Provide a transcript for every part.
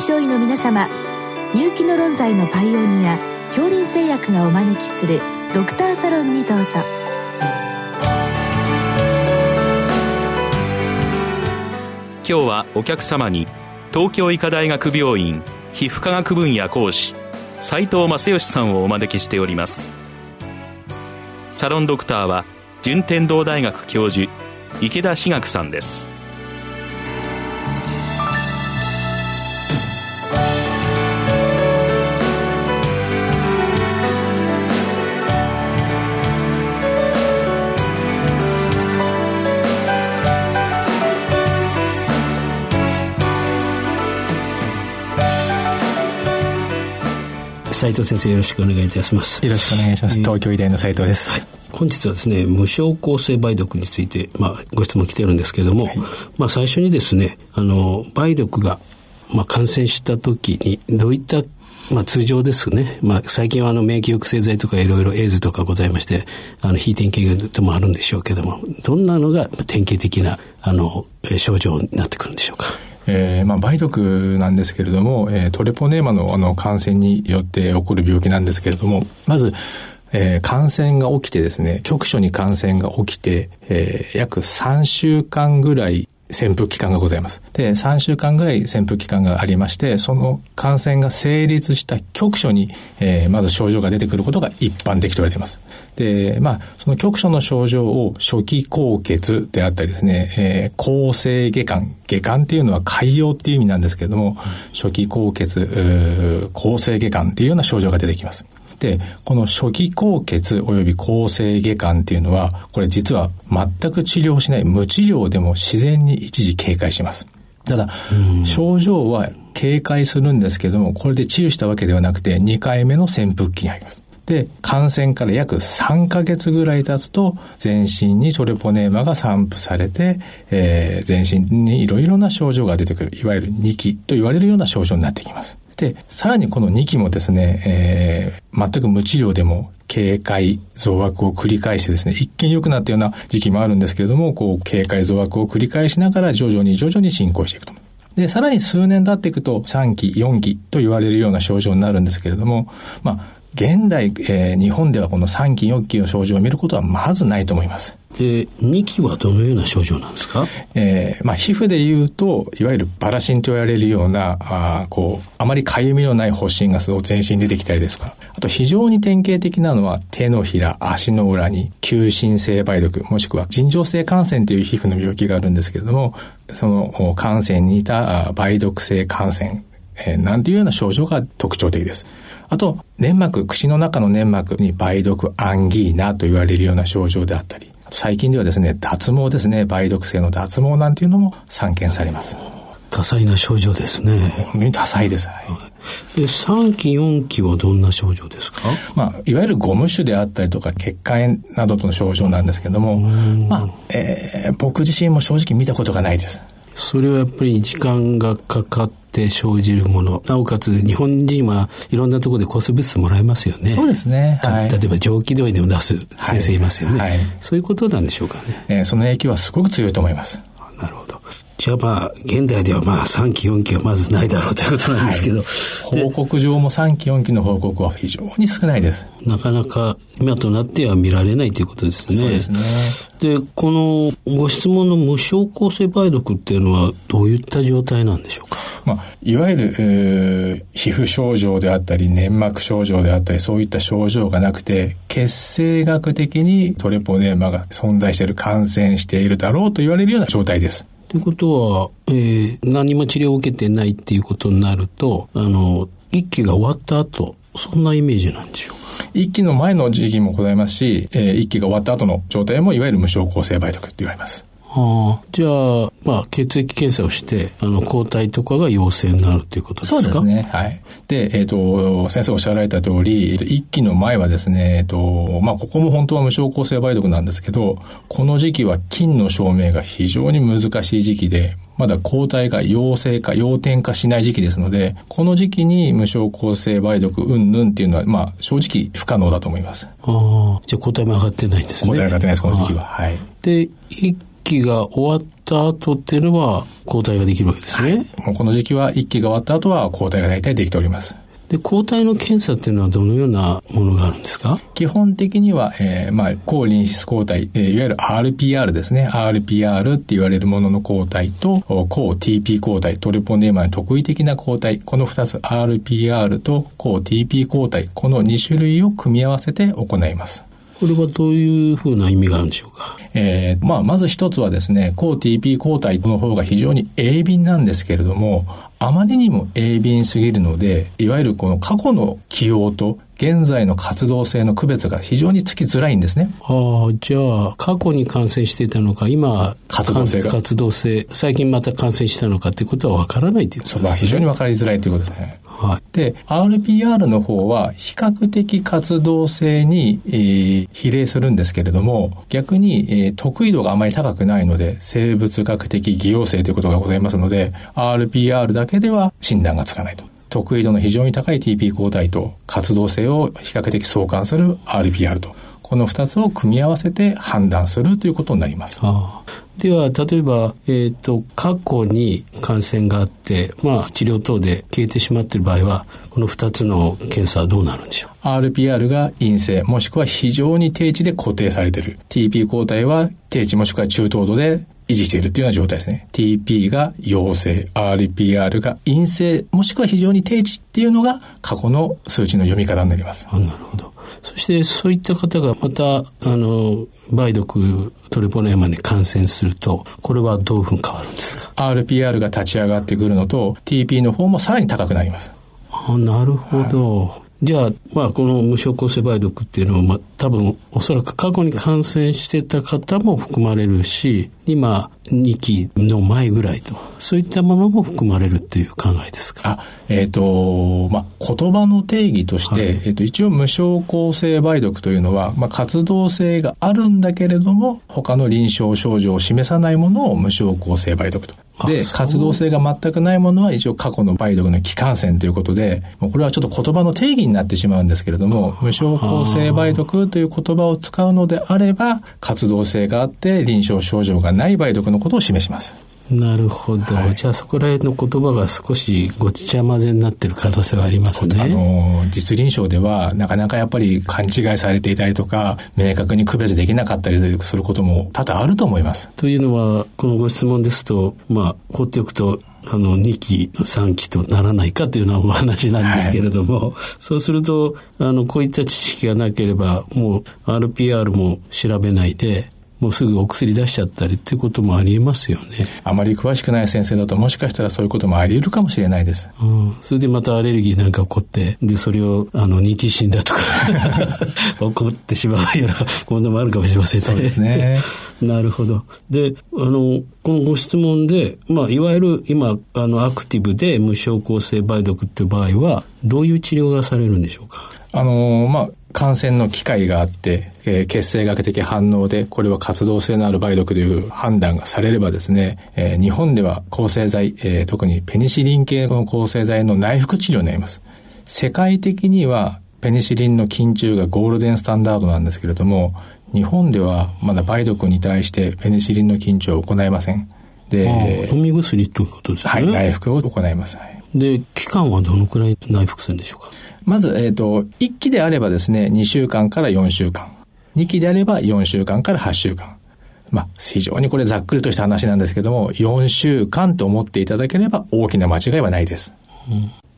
症医の皆様入気の論剤のパイオニア恐林製薬がお招きするドクターサロンにどうぞ今日はお客様に東京医科大学病院皮膚科学分野講師斉藤正義さんをお招きしておりますサロンドクターは順天堂大学教授池田志学さんです斉藤先生よろしくお願いいたしますよろしくお願いします、東京医大の斉藤です、はい、本日はですね無症候性梅毒について、まあ、ご質問来てるんですけれども、はい、まあ、最初にですねあの梅毒が、まあ、感染した時にどういったまあ、通常ですね。まあ、最近はあの免疫抑制剤とかいろいろエイズとかございまして、あの、非典型でもあるんでしょうけども、どんなのが典型的な、あの、症状になってくるんでしょうか？えー、まあ、梅毒なんですけれども、えー、トレポネーマのあの感染によって起こる病気なんですけれども、まず、えー、感染が起きてですね、局所に感染が起きて、えー、約3週間ぐらい潜伏期間がございます。で、3週間ぐらい潜伏期間がありまして、その感染が成立した局所に、えー、まず症状が出てくることが一般的と言われています。で、まあ、その局所の症状を初期高血であったりですね、えー、抗性下管。下管っていうのは海洋っていう意味なんですけれども、初期高血、抗性下管っていうような症状が出てきます。で、この初期高血及び抗性下管っていうのは、これ実は全く治療しない無治療でも自然に一時警戒します。ただ、症状は警戒するんですけども、これで治癒したわけではなくて、2回目の潜伏期に入ります。で、感染から約3ヶ月ぐらい経つと、全身にトレポネーマが散布されて、えー、全身にいろいろな症状が出てくる、いわゆる2期と言われるような症状になってきます。で、さらにこの2期もですね、えー、全く無治療でも警戒増悪を繰り返してですね、一見良くなったような時期もあるんですけれども、こう、警戒増悪を繰り返しながら徐々に徐々に進行していくと。で、さらに数年経っていくと3期、4期と言われるような症状になるんですけれども、まあ、現代、えー、日本ではこの3期、4期の症状を見ることはまずないと思います。で、2期はどのような症状なんですか？えー、まあ、皮膚で言うと、いわゆるバラシンと言われるような、あこう、あまり痒みのない発疹が全身に出てきたりですか。あと、非常に典型的なのは、手のひら、足の裏に、急進性梅毒、もしくは尋常性感染という皮膚の病気があるんですけれども、その感染に似た梅毒性感染、えー、なんていうような症状が特徴的です。あと、粘膜、口の中の粘膜に梅毒アンギーナと言われるような症状であったり、最近ではですね、脱毛ですね、梅毒性の脱毛なんていうのも散見されます。多彩な症状ですね。本当に多彩です。はいで、3期、4期はどんな症状ですか？まあ、いわゆるゴム腫であったりとか、血管炎などとの症状なんですけども、まあ、えー、僕自身も正直見たことがないです。それはやっぱり時間がかかって生じるもの。なおかつ、日本人はいろんなところで抗生物質もらえますよね。そうですね。はい、例えば蒸気でも出す先生いますよね、はいはい、そういうことなんでしょうかね。えー、その影響はすごく強いと思います。じゃあまあ、現代ではまあ3期4期はまずないだろうということなんですけど。はい、報告上も3期4期の報告は非常に少ないです。なかなか今となっては見られないということですね。そうですね。で、このご質問の無症候性梅毒っていうのはどういった状態なんでしょうか？まあ、いわゆる、えー、皮膚症状であったり粘膜症状であったりそういった症状がなくて血清学的にトレポネーマが存在している感染しているだろうと言われるような状態です。ということは、えー、何も治療を受けてないっていうことになると、あの、一期が終わった後、そんなイメージなんでしょうか？一期の前の時期もございますし、えー、一期が終わった後の状態もいわゆる無症候性梅毒と言われます。はあ、じゃあ、まあ、血液検査をして、あの、抗体とかが陽性になるということですか？そうですね。はい。で、えっ、ー、と、先生おっしゃられた通り、一期の前はですね、えっ、ー、と、まあ、ここも本当は無症候性梅毒なんですけど、この時期は菌の証明が非常に難しい時期で、まだ抗体が陽性か陽転化しない時期ですので、この時期に無症候性梅毒うんぬんっていうのは、まあ、正直不可能だと思います。ああ、じゃあ抗体も上がってないんですね。抗体上がってないです、この時期は。はい。で、一期が終わっった後っていうのは抗体ができるわけですね。はい、もうこの時期は1期が終わった後は抗体が大体できております。で、抗体の検査っていうのはどのようなものがあるんですか？基本的には、えー、まあ、抗リンシス抗体、えー、いわゆる RPR ですね。RPR って言われるものの抗体と、抗 TP 抗体、トリポネーマの特異的な抗体、この2つ RPR と抗 TP 抗体、この2種類を組み合わせて行います。これはどういうふうな意味があるんでしょうか？えー、まあ、まず一つはですね、抗 TP 抗体の方が非常に鋭敏なんですけれども、あまりにも鋭敏すぎるので、いわゆるこの過去の起用と現在の活動性の区別が非常につきづらいんですね。ああ、じゃあ、過去に感染していたのか、今、活動性が？活動性、最近また感染したのかっていうことは分からないということですね。非常に分かりづらいということですね。はい、で、RPR の方は比較的活動性に、えー、比例するんですけれども、逆に、えー、得意度があまり高くないので、生物学的偽陽性ということがございますので、RPR だけでは診断がつかないと。得意度の非常に高い TP 抗体と活動性を比較的相関する RPR と。この二つを組み合わせて判断するということになります。ああでは、例えば、えっ、ー、と、過去に感染があって、まあ、治療等で消えてしまっている場合は、この2つの検査はどうなるんでしょう ?RPR が陰性、もしくは非常に低値で固定されている。TP 抗体は低値もしくは中等度で維持しているというような状態ですね。TP が陽性、RPR が陰性、もしくは非常に低値っていうのが過去の数値の読み方になります。あなるほど。そしてそういった方がまた、あの、梅毒トリポネーマに感染すると、これはどういうふうに変わるんですか ?RPR が立ち上がってくるのと、TP の方もさらに高くなります。あなるほど。はいじゃあ、まあ、この無症候性梅毒っていうのは、まあ、多分、おそらく過去に感染してた方も含まれるし、今、2期の前ぐらいと、そういったものも含まれるっていう考えですか？あ、えっ、ー、と、まあ、言葉の定義として、はい、えっ、ー、と、一応無症候性梅毒というのは、まあ、活動性があるんだけれども、他の臨床症状を示さないものを無症候性梅毒と。で、活動性が全くないものは一応過去の梅毒の気感染ということで、もうこれはちょっと言葉の定義になってしまうんですけれども、無症候性梅毒という言葉を使うのであれば、活動性があって臨床症状がない梅毒のことを示します。なるほど、はい、じゃあそこら辺の言葉が少しごちゃ混ぜになってる可能性はありますね。あの、実臨床ではなかなかやっぱり勘違いされていたりとか、明確に区別できなかったりすることも多々あると思います。というのは、このご質問ですと、まあ、放っておくと、あの、2期、3期とならないかというようなお話なんですけれども、はい、そうすると、あの、こういった知識がなければ、もう RPR も調べないで、もうすぐお薬出しちゃったりっていうこともありえますよね。あまり詳しくない先生だともしかしたらそういうこともあり得るかもしれないです。うん。それでまたアレルギーなんか起こって、で、それを、あの、認知心だとか 起こってしまうような問題もあるかもしれませんね。そうですね。なるほど。で、あの、このご質問で、まあ、いわゆる今、あの、アクティブで無症候性梅毒っていう場合は、どういう治療がされるんでしょうか？あの、まあ、感染の機会があって、えー、血清学的反応で、これは活動性のある梅毒という判断がされればですね、えー、日本では抗生剤、えー、特にペニシリン系の抗生剤の内服治療になります。世界的には、ペニシリンの緊張がゴールデンスタンダードなんですけれども、日本ではまだ梅毒に対してペニシリンの緊張を行いません。で、飲み薬ということですね。はい、内服を行います。はい、で、期間はどのくらい内服するんでしょうか？まず、えっ、ー、と、1期であればですね、2週間から4週間。2期であれば4週間から8週間。まあ、非常にこれざっくりとした話なんですけども、4週間と思っていただければ大きな間違いはないです。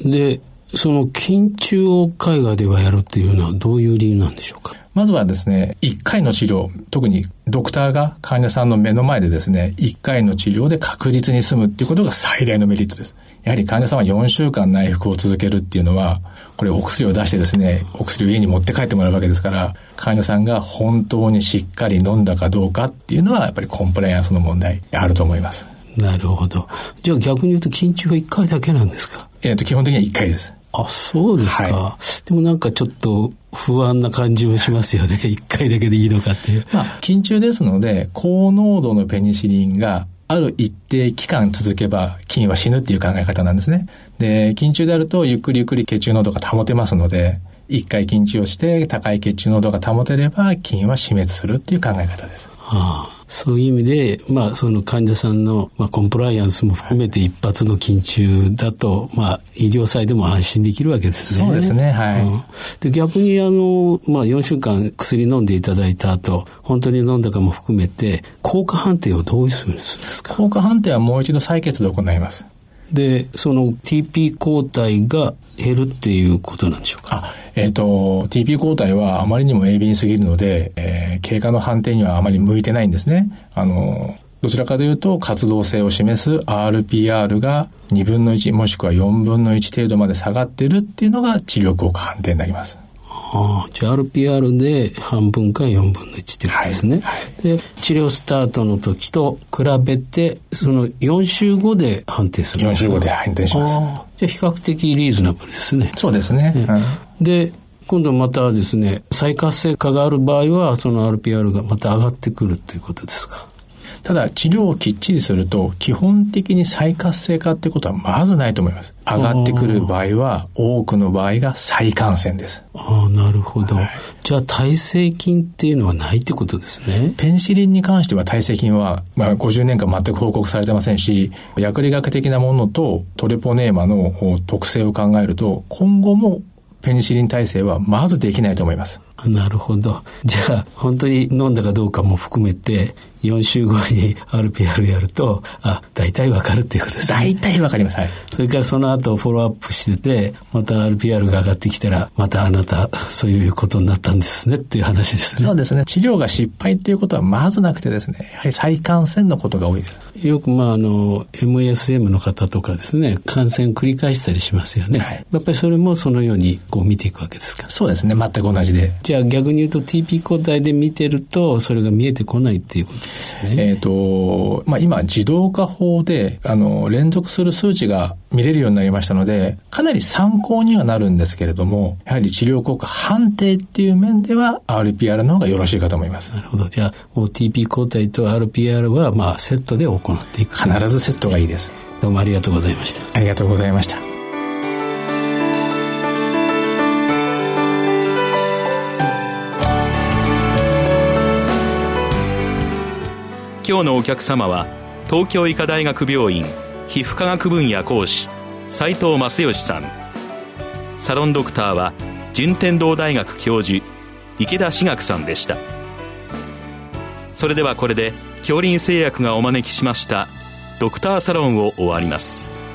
うん、で、その緊張を海外ではやるっていうのはどういう理由なんでしょうか？まずはですね、1回の治療、特にドクターが患者さんの目の前でですね、1回の治療で確実に済むっていうことが最大のメリットです。やはり患者さんは4週間内服を続けるっていうのは、これお薬を出してですね、お薬を家に持って帰ってもらうわけですから、患者さんが本当にしっかり飲んだかどうかっていうのは、やっぱりコンプライアンスの問題あると思います。なるほど。じゃあ逆に言うと緊張は1回だけなんですか？えっ、と、基本的には1回です。あ、そうですか。はい、でもなんかちょっと不安な感じもしますよね。1回だけでいいのかっていう。まあ、緊張ですので、高濃度のペニシリンがある一定期間続けば菌は死ぬっていう考え方なんですね。で、筋中であるとゆっくりゆっくり血中濃度が保てますので、一回筋中をして高い血中濃度が保てれば菌は死滅するっていう考え方です。はあ、そういう意味で、まあ、その患者さんの、まあ、コンプライアンスも含めて一発の緊急だと、まあ、医療祭でも安心できるわけですね。そうですね、はい。うん、で逆に、あの、まあ、4週間薬飲んでいただいた後、本当に飲んだかも含めて、効果判定をどうするんですか？効果判定はもう一度採血で行います。で、その TP 抗体が減るっていうことなんでしょうか？えっ、ー、と、TP 抗体はあまりにも鋭敏すぎるので、えー、経過の判定にはあまり向いてないんですね。あの、どちらかというと活動性を示す RPR が2分の1もしくは4分の1程度まで下がってるっていうのが治療効果判定になります。じゃあ RPR で半分か4分の1ってことですね、はいはい、で、治療スタートの時と比べて、その4週後で判定する4週後で判定します。じゃあ比較的リーズナブルですね。そうですね。ねうん、で、今度またですね、再活性化がある場合は、その RPR がまた上がってくるということですか。ただ治療をきっちりすると基本的に再活性化ってことはまずないと思います。上がってくる場合は多くの場合が再感染です。ああ、なるほど。はい、じゃあ耐性菌っていうのはないってことですね。ペンシリンに関しては耐性菌は、まあ、50年間全く報告されてませんし、薬理学的なものとトレポネーマの特性を考えると今後もペニシリン耐性はまずできないと思います。なるほど。じゃあ、本当に飲んだかどうかも含めて、4週後に RPR やると、あ、大体わかるっていうことですね。大体わかります。はい。それからその後フォローアップしてて、また RPR が上がってきたら、またあなた、そういうことになったんですねっていう話ですね。そうですね。治療が失敗っていうことはまずなくてですね、やはり再感染のことが多いです。よくまああの MSM の方とかですね感染繰り返したりしますよね、はい、やっぱりそれもそのようにこう見ていくわけですかそうですね全く同じでじゃあ逆に言うと TP 抗体で見てるとそれが見えてこないっていうことですね。えっ、とまあ今自動化法であの連続する数値が見れるようになりましたのでかなり参考にはなるんですけれどもやはり治療効果判定っていう面では RPR の方がよろしいかと思います。なるほど。じゃあ TP 抗体と RPR はまあセットで行っていく。必ずセットがいいです。どうもありがとうございました。ありがとうございました今日のお客様は東京医科大学病院皮膚科学分野講師斉藤正義さん。サロンドクターは順天堂大学教授池田志学さんでした。それではこれで恐林製薬がお招きしましたドクターサロンを終わります。